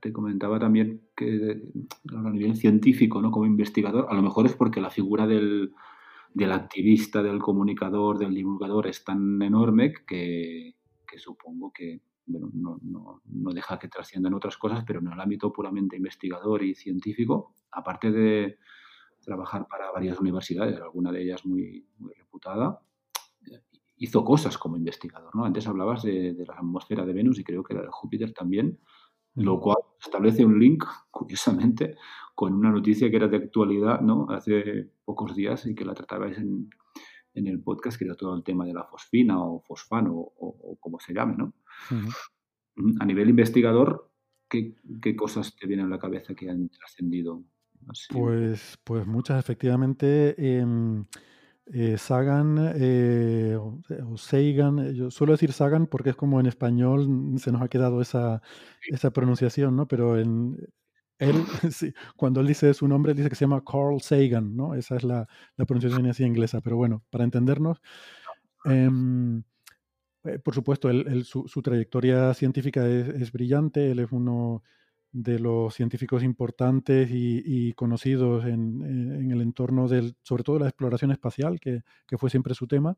te comentaba también que a nivel científico, ¿no? como investigador, a lo mejor es porque la figura del, del activista, del comunicador, del divulgador es tan enorme que, supongo que bueno, no, deja que trasciendan otras cosas, pero en el ámbito puramente investigador y científico, aparte de trabajar para varias universidades, alguna de ellas muy, reputada, hizo cosas como investigador. ¿no? Antes hablabas de, la atmósfera de Venus y creo que la de Júpiter también, lo cual establece un link, curiosamente, con una noticia que era de actualidad ¿no? hace pocos días y que la tratabais en, en el podcast, que era todo el tema de la fosfina o fosfano o, como se llame. ¿no? A nivel investigador, ¿qué, ¿qué, cosas te vienen a la cabeza que han trascendido?
Pues, pues muchas, efectivamente. Em, eh, Sagan eh, o, Sagan, eh, yo suelo decir Sagan porque es como en español se nos ha quedado esa, esa pronunciación, ¿no? Pero en él, cuando él dice su nombre, él dice que se llama Carl Sagan, ¿no? Esa es la, la pronunciación así inglesa, pero bueno, para entendernos, em, por supuesto, su, su, trayectoria científica es, es brillante, él es uno de los científicos importantes y, conocidos en, el entorno del, sobre todo la exploración espacial, que, fue siempre su tema.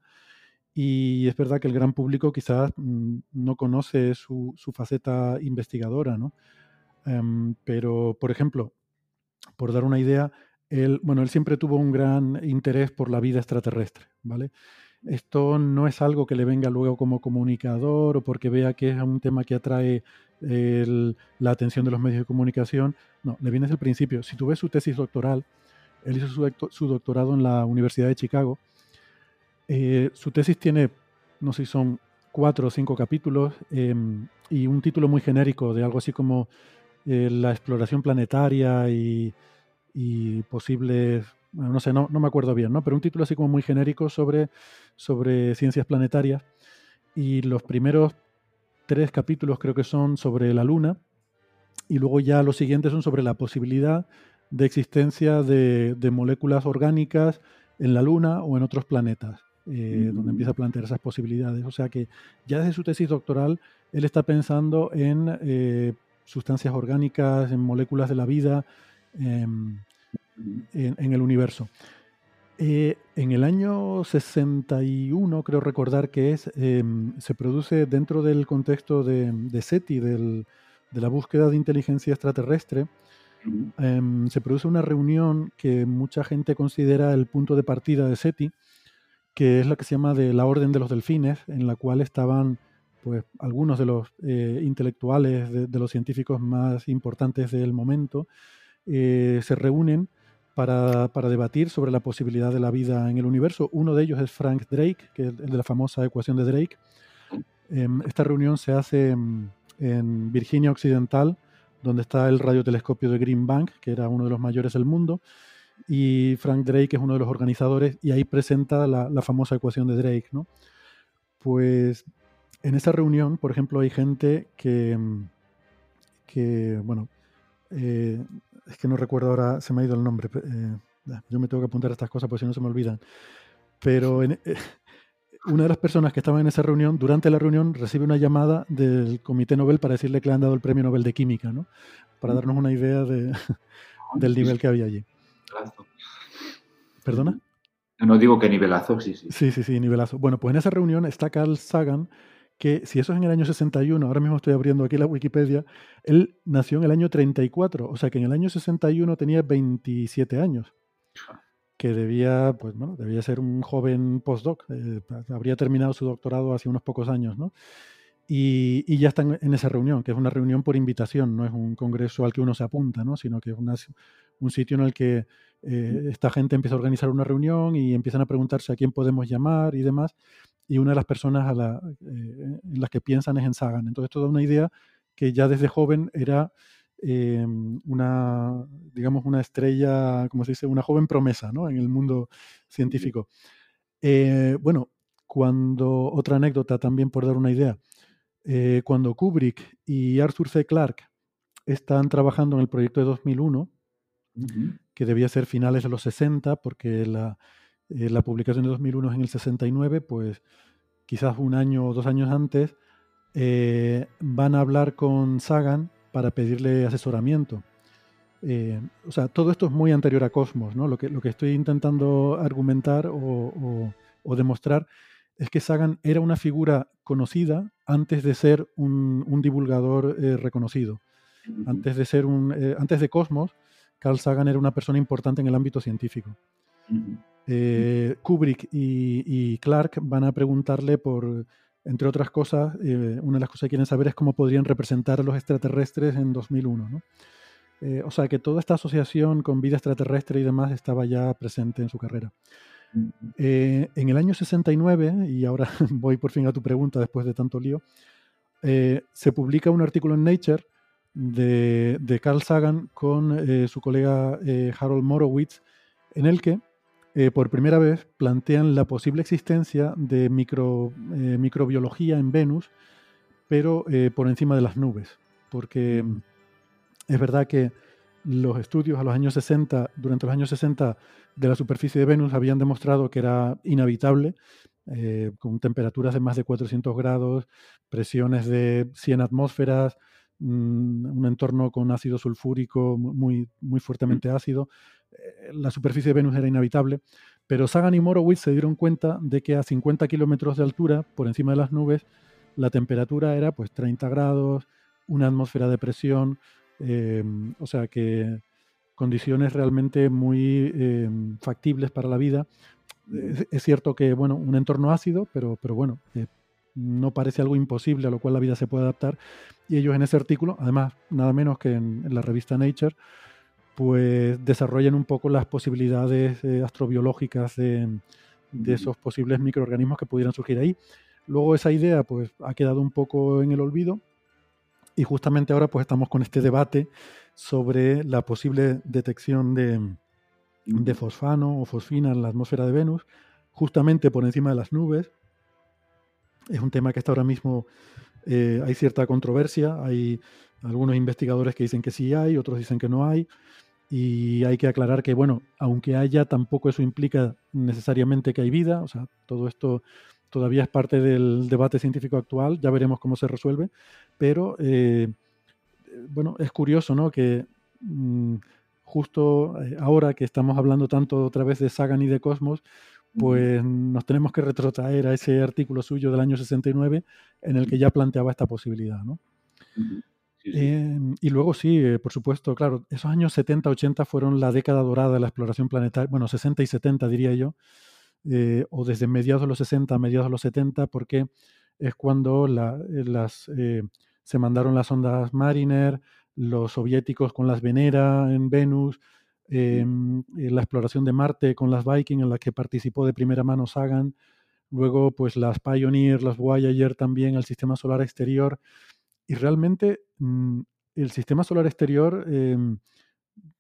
Y es verdad que el gran público quizás mm, no conoce su, faceta investigadora, ¿no? Em, pero, por ejemplo, por dar una idea, él, bueno, él siempre tuvo un gran interés por la vida extraterrestre, ¿vale? Esto no es algo que le venga luego como comunicador o porque vea que es un tema que atrae la atención de los medios de comunicación. No, le viene desde el principio. Si tú ves su tesis doctoral, él hizo su, doctorado en la Universidad de Chicago. Eh, su tesis tiene, no sé si son cuatro o cinco capítulos em, y un título muy genérico de algo así como eh, la exploración planetaria y posibles no sé, no, me acuerdo bien, ¿no? Pero un título así como muy genérico sobre, sobre ciencias planetarias. Y los primeros tres capítulos creo que son sobre la Luna. Y luego ya los siguientes son sobre la posibilidad de existencia de, moléculas orgánicas en la Luna o en otros planetas, eh, donde empieza a plantear esas posibilidades. O sea que ya desde su tesis doctoral, él está pensando en eh, sustancias orgánicas, en moléculas de la vida, em, en, el universo. Eh, en el año 61, creo recordar que es, em, se produce dentro del contexto de, SETI, de la búsqueda de inteligencia extraterrestre, em, se produce una reunión que mucha gente considera el punto de partida de SETI, que es la que se llama de la Orden de los Delfines, en la cual estaban pues, algunos de los eh, intelectuales, de, los científicos más importantes del momento, eh, se reúnen para, debatir sobre la posibilidad de la vida en el universo. Uno de ellos es Frank Drake, que es el de la famosa ecuación de Drake. Em, esta reunión se hace en, Virginia Occidental, donde está el radiotelescopio de Green Bank, que era uno de los mayores del mundo. Y Frank Drake es uno de los organizadores y ahí presenta la, famosa ecuación de Drake. ¿no? Pues en esa reunión, por ejemplo, hay gente que, que bueno, eh, es que no recuerdo ahora, se me ha ido el nombre. Eh, yo me tengo que apuntar a estas cosas porque si no se me olvidan. Pero eh, una de las personas que estaba en esa reunión, durante la reunión, recibe una llamada del Comité Nobel para decirle que le han dado el Premio Nobel de Química, ¿no? Para darnos una idea de, del nivel que había allí. ¿Perdona?
No digo que nivelazo, sí, sí.
Sí, sí, sí, nivelazo. Bueno, pues en esa reunión está Carl Sagan, que si eso es en el año 61, ahora mismo estoy abriendo aquí la Wikipedia, él nació en el año 34, o sea que en el año 61 tenía 27 años, que debía, pues bueno, debía ser un joven postdoc, eh, habría terminado su doctorado hace unos pocos años, ¿no? Y, ya están en esa reunión, que es una reunión por invitación, no es un congreso al que uno se apunta, ¿no? sino que es un sitio en el que eh, esta gente empieza a organizar una reunión y empiezan a preguntarse a quién podemos llamar y demás y una de las personas a la, eh, en las que piensan es en Sagan. Entonces, esto da una idea que ya desde joven era eh, una, digamos, una estrella, como se dice, una joven promesa ¿no? en el mundo científico. Eh, bueno, cuando, otra anécdota también por dar una idea, cuando Kubrick y Arthur C. Clarke están trabajando en el proyecto de 2001, que debía ser finales de los 60, porque la, eh, la publicación de 2001 es en el 69, pues quizás un año o dos años antes, eh, van a hablar con Sagan para pedirle asesoramiento. Eh, o sea, todo esto es muy anterior a Cosmos, ¿no? Lo que, lo que estoy intentando argumentar o, demostrar es que Sagan era una figura conocida antes de ser un, divulgador reconocido. Antes de ser un, antes de Cosmos, Carl Sagan era una persona importante en el ámbito científico. Eh, Kubrick y, Clark van a preguntarle por, entre otras cosas, eh, una de las cosas que quieren saber es cómo podrían representar a los extraterrestres en 2001. o sea que toda esta asociación con vida extraterrestre y demás estaba ya presente en su carrera. en el año 69, y ahora voy por fin a tu pregunta después de tanto lío, se publica un artículo en Nature de, Carl Sagan con eh, su colega eh, Harold Morowitz, en el que eh, por primera vez plantean la posible existencia de micro, microbiología en Venus, pero por encima de las nubes. Porque es verdad que los estudios a los años 60, durante los años 60 de la superficie de Venus habían demostrado que era inhabitable, con temperaturas de más de 400 grados, presiones de 100 atmósferas, un entorno con ácido sulfúrico muy, muy fuertemente ácido. Eh, la superficie de Venus era inhabitable, pero Sagan y Morowitz se dieron cuenta de que a 50 kilómetros de altura, por encima de las nubes, la temperatura era pues 30 grados, una atmósfera de presión, em, o sea que condiciones realmente muy em, factibles para la vida. Es, cierto que, bueno, un entorno ácido, pero, pero bueno, eh, no parece algo imposible a lo cual la vida se puede adaptar. Y ellos en ese artículo, además, nada menos que en, la revista Nature, pues desarrollan un poco las posibilidades eh, astrobiológicas de, esos posibles microorganismos que pudieran surgir ahí. Luego esa idea pues ha quedado un poco en el olvido. Y justamente ahora pues estamos con este debate sobre la posible detección de, de fosfano o fosfina en la atmósfera de Venus, justamente por encima de las nubes, es un tema que está ahora mismo, eh, hay cierta controversia, hay algunos investigadores que dicen que sí hay, otros dicen que no hay, y hay que aclarar que, bueno, aunque haya, tampoco eso implica necesariamente que hay vida, o sea, todo esto todavía es parte del debate científico actual, ya veremos cómo se resuelve, pero, eh, bueno, es curioso, ¿no? Que mm, justo eh, ahora que estamos hablando tanto otra vez de Sagan y de Cosmos, pues nos tenemos que retrotraer a ese artículo suyo del año 69 en el que ya planteaba esta posibilidad. ¿no? Em, y luego sí, eh, por supuesto, claro, esos años 70-80 fueron la década dorada de la exploración planetaria, bueno, 60 y 70 diría yo, eh, o desde mediados de los 60 a mediados de los 70, porque es cuando eh, las, se mandaron las ondas Mariner, los soviéticos con las Venera en Venus, Em, la exploración de Marte con las Viking, en la que participó de primera mano Sagan, luego pues las Pioneer, las Voyager también, el sistema solar exterior, y realmente mm, el sistema solar exterior em,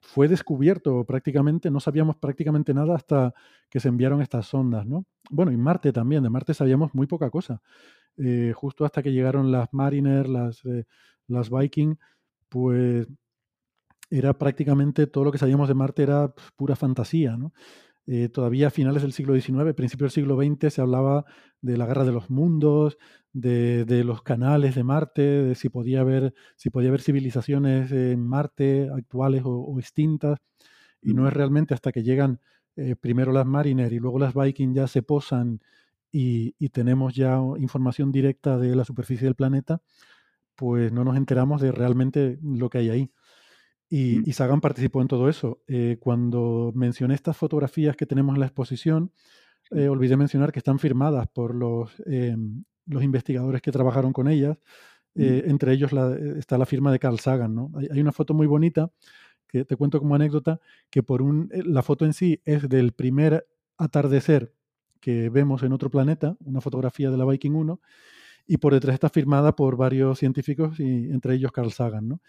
fue descubierto prácticamente, no sabíamos prácticamente nada hasta que se enviaron estas sondas, ¿no? Bueno, y Marte también, de Marte sabíamos muy poca cosa. Eh, justo hasta que llegaron las Mariner, las, eh, las Viking, pues era prácticamente todo lo que sabíamos de Marte era pues, pura fantasía. ¿no? Eh, todavía a finales del siglo XIX, principios del siglo XX, se hablaba de la guerra de los mundos, de, los canales de Marte, de si podía haber, si podía haber civilizaciones en Marte actuales o, extintas. Y no es realmente hasta que llegan eh, primero las Mariner y luego las Viking ya se posan y, y tenemos ya información directa de la superficie del planeta, pues no nos enteramos de realmente lo que hay ahí. Mm. Y, Sagan participó en todo eso. Eh, cuando mencioné estas fotografías que tenemos en la exposición, eh, olvidé mencionar que están firmadas por los, em, los investigadores que trabajaron con ellas. Mm. Eh, entre ellos está la firma de Carl Sagan. ¿no? Hay, una foto muy bonita que te cuento como anécdota, que por un, la foto en sí es del primer atardecer que vemos en otro planeta, una fotografía de la Viking 1, y por detrás está firmada por varios científicos, y entre ellos Carl Sagan. ¿no?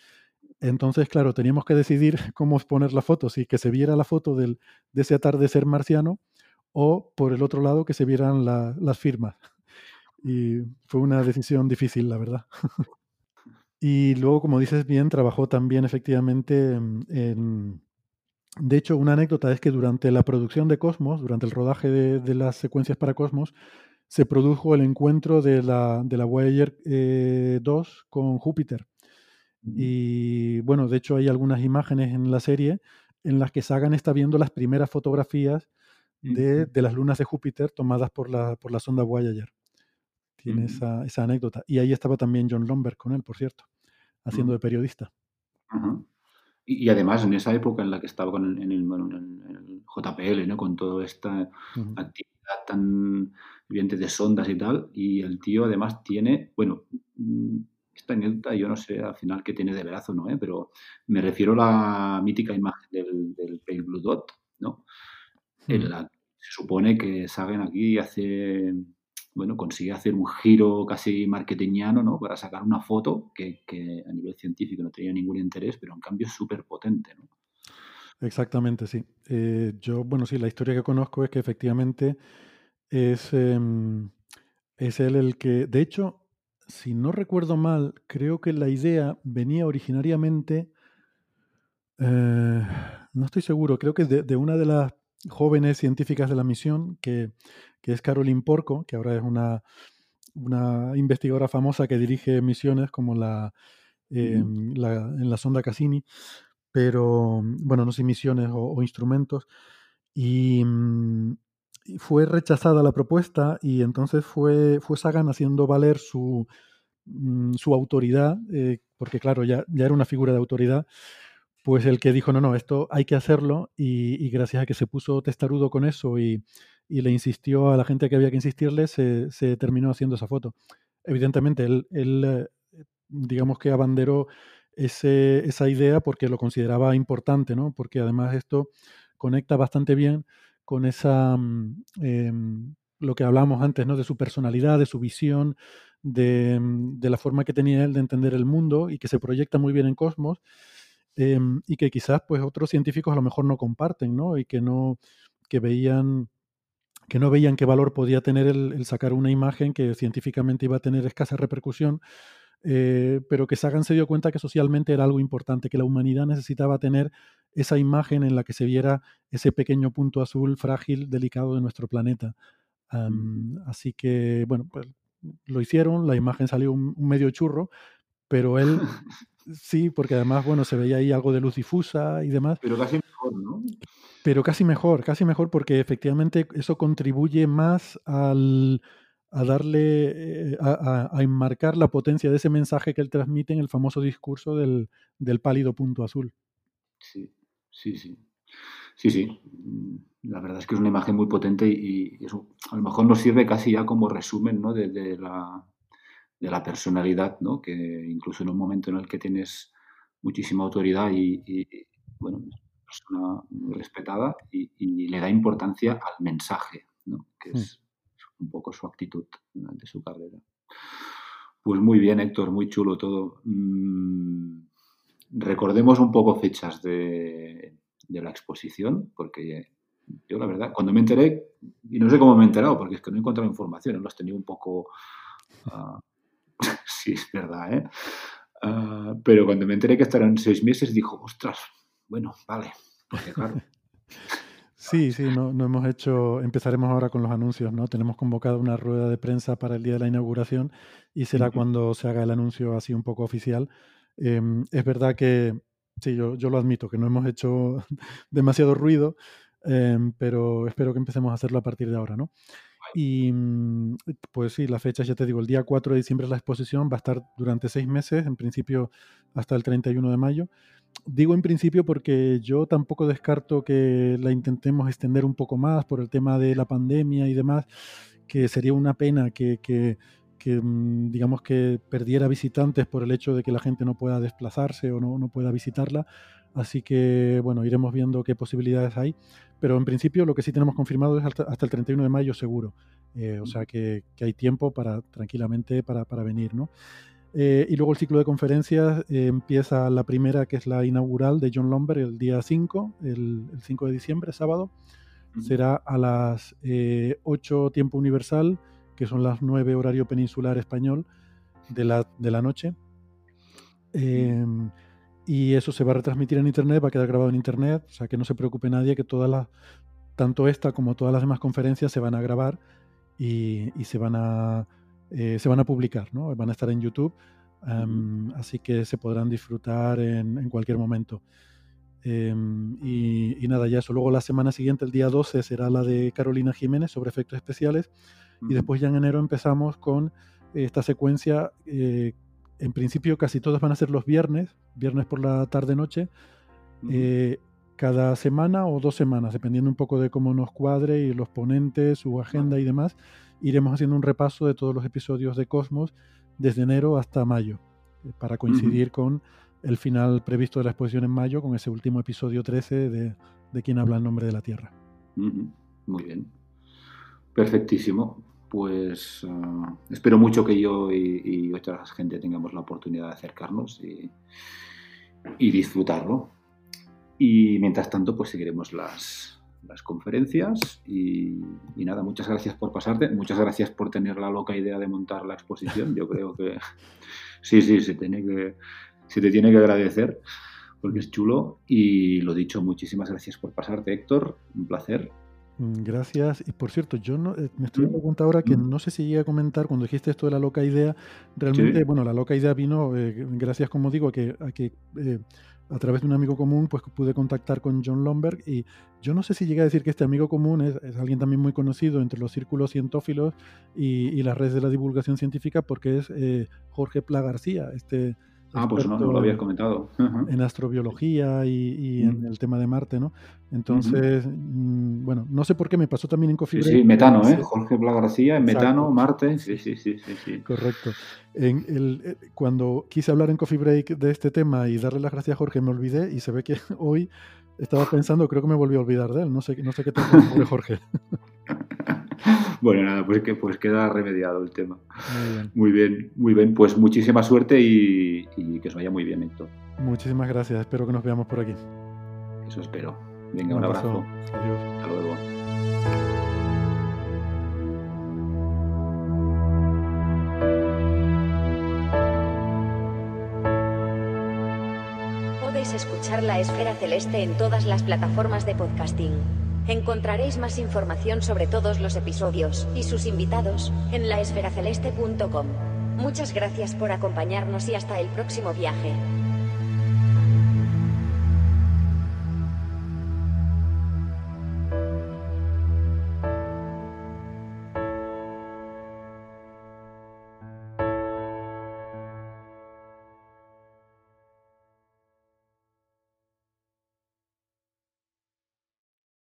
Entonces, claro, teníamos que decidir cómo poner la foto, si que se viera la foto de ese atardecer marciano o por el otro lado que se vieran las firmas. Y fue una decisión difícil, la verdad. y luego, como dices bien, trabajó también efectivamente en... De hecho, una anécdota es que durante la producción de Cosmos, durante el rodaje de, las secuencias para Cosmos, se produjo el encuentro de la, de la Voyager 2 eh, con Júpiter. Y bueno, de hecho hay algunas imágenes en la serie en las que Sagan está viendo las primeras fotografías de, las lunas de Júpiter tomadas por la, por la sonda Voyager. Tiene esa, esa, anécdota. Y ahí estaba también John Lomberg con él, por cierto, haciendo de periodista.
y, además, en esa época en la que estaba con el, en, el, JPL, ¿no? Con toda esta actividad tan evidente de sondas y tal. Y el tío además tiene, bueno, mm, esta anécdota yo no sé al final qué tiene de veraz o no, ¿eh? pero me refiero a la mítica imagen del, del Pale Blue Dot, ¿no? En la se supone que Sagan aquí hace, bueno, consigue hacer un giro casi marketingiano, ¿no? Para sacar una foto que, que a nivel científico no tenía ningún interés, pero en cambio es súper potente, ¿no?
Exactamente, sí. Eh, yo, bueno, sí, la historia que conozco es que efectivamente es, em, es él el que, de hecho, si no recuerdo mal, creo que la idea venía originariamente, eh, no estoy seguro, creo que de, de, una de las jóvenes científicas de la misión, que, que es Caroline Porco, que ahora es una, una investigadora famosa que dirige misiones como la, eh, la en la sonda Cassini pero bueno, no sé, misiones o, instrumentos. Mm, y, fue rechazada la propuesta y entonces fue, fue Sagan haciendo valer su, mm, su autoridad, eh, porque claro, ya, ya era una figura de autoridad, pues el que dijo, no, no, esto hay que hacerlo y, gracias a que se puso testarudo con eso y, y, le insistió a la gente que había que insistirle, se, se terminó haciendo esa foto. Evidentemente, él, él eh, digamos que abanderó ese, esa idea porque lo consideraba importante, ¿no? Porque además esto conecta bastante bien con esa, mm, em, lo que hablamos antes, ¿no? De su personalidad, de su visión, de, mm, de, la forma que tenía él de entender el mundo y que se proyecta muy bien en Cosmos em, y que quizás pues otros científicos a lo mejor no comparten, ¿no? Y que no, que veían que no veían qué valor podía tener el sacar una imagen que científicamente iba a tener escasa repercusión, eh, pero que Sagan se dio cuenta que socialmente era algo importante, que la humanidad necesitaba tener esa imagen en la que se viera ese pequeño punto azul frágil, delicado de nuestro planeta. Así que, bueno, pues lo hicieron, la imagen salió un, medio churro, pero él sí, porque además, bueno, se veía ahí algo de luz difusa y demás.
Pero casi mejor, ¿no?
Pero casi mejor, casi mejor, porque efectivamente eso contribuye más al, a darle, eh, a, enmarcar la potencia de ese mensaje que él transmite en el famoso discurso del, pálido punto azul.
Sí, sí, sí. Sí, sí. Mm, la verdad es que es una imagen muy potente y, eso a lo mejor nos sirve casi ya como resumen ¿no? de, la, de la personalidad, ¿no? que incluso en un momento en el que tienes muchísima autoridad y, bueno, persona muy respetada y, le da importancia al mensaje, ¿no? que hmm. es, un poco su actitud durante su carrera. Pues muy bien, Héctor, muy chulo todo. Mm, recordemos un poco fechas de, la exposición, porque yo la verdad, cuando me enteré, y no sé cómo me he enterado, porque es que no he encontrado información, lo has tenido un poco... Uh, sí, es verdad, ¿eh? Ah, pero cuando me enteré que estarán seis meses, dijo, ostras, bueno, vale, porque claro,
Sí, sí, no, no, hemos hecho, empezaremos ahora con los anuncios, ¿no? Tenemos convocado una rueda de prensa para el día de la inauguración y será cuando se haga el anuncio así un poco oficial. Em, es verdad que, sí, yo, yo, lo admito, que no hemos hecho demasiado ruido, em, pero espero que empecemos a hacerlo a partir de ahora, ¿no? Y mm, pues sí, la fecha, ya te digo, el día 4 de diciembre es la exposición, va a estar durante seis meses, en principio hasta el 31 de mayo digo en principio porque yo tampoco descarto que la intentemos extender un poco más por el tema de la pandemia y demás, que sería una pena que, que, mm, digamos que perdiera visitantes por el hecho de que la gente no pueda desplazarse o no, no pueda visitarla. Así que, bueno, iremos viendo qué posibilidades hay. Pero en principio lo que sí tenemos confirmado es hasta, el 31 de mayo seguro. Eh, o sea que, que, hay tiempo para tranquilamente para, para venir, ¿no? Eh, y luego el ciclo de conferencias eh, empieza la primera, que es la inaugural de John Lomber, el día 5, el, 5 de diciembre, sábado. Será a las 8 eh, tiempo universal, que son las 9 horario peninsular español de la, de la noche. Y eso se va a retransmitir en internet, va a quedar grabado en internet, o sea que no se preocupe nadie que todas las, tanto esta como todas las demás conferencias se van a grabar y se van a eh, se van a publicar, ¿no? Van a estar en YouTube, así que se podrán disfrutar en, cualquier momento. Em, y, nada, ya eso. Luego la semana siguiente, el día 12, será la de Carolina Jiménez sobre efectos especiales. Y después ya en enero empezamos con esta secuencia. Eh, en principio casi todos van a ser los viernes, viernes por la tarde-noche. Eh, cada semana o dos semanas, dependiendo un poco de cómo nos cuadre y los ponentes, su agenda y demás, iremos haciendo un repaso de todos los episodios de Cosmos desde enero hasta mayo, eh, para coincidir con el final previsto de la exposición en mayo, con ese último episodio 13 de, de Quien habla en nombre de la Tierra.
Muy bien. Perfectísimo. Pues ah, espero mucho que yo y, y, otra gente tengamos la oportunidad de acercarnos y, disfrutarlo. Y mientras tanto, pues seguiremos las, las conferencias y, nada, muchas gracias por pasarte, muchas gracias por tener la loca idea de montar la exposición. Yo creo que sí, sí, se, tiene que, se te tiene que agradecer porque es chulo y lo dicho, muchísimas gracias por pasarte, Héctor, un placer.
Mm, gracias. Y por cierto, yo no, eh, me estoy dando cuenta ahora que no sé si llegué a comentar cuando dijiste esto de la loca idea. Realmente, bueno, la loca idea vino eh, gracias, como digo, a que, a que eh, a través de un amigo común, pues pude contactar con John Lomberg y yo no sé si llegué a decir que este amigo común es, alguien también muy conocido entre los círculos cientófilos y, las redes de la divulgación científica porque es eh, Jorge Pla García, este
Ah, pues no, no lo habías comentado.
En astrobiología y, en el tema de Marte, ¿no? Entonces, mm, bueno, no sé por qué me pasó también en Coffee
Sí, metano, ¿eh? Jorge Bla García, en metano, Marte, sí, sí, sí, sí,
Correcto. En el, eh, cuando quise hablar en Coffee Break de este tema y darle las gracias a Jorge, me olvidé y se ve que hoy estaba pensando, creo que me volví a olvidar de él. No sé, no sé qué tengo de Jorge.
Bueno, nada, pues que pues queda remediado el tema. Muy bien, muy bien. Pues muchísima suerte y, que os vaya muy bien, Héctor.
Muchísimas gracias, espero que nos veamos por aquí.
Eso espero. Venga, un, abrazo.
Adiós.
Hasta luego.
Podéis escuchar la esfera celeste en todas las plataformas de podcasting. Encontraréis más información sobre todos los episodios y sus invitados en laesferaceleste.com. Muchas gracias por acompañarnos y hasta el próximo viaje.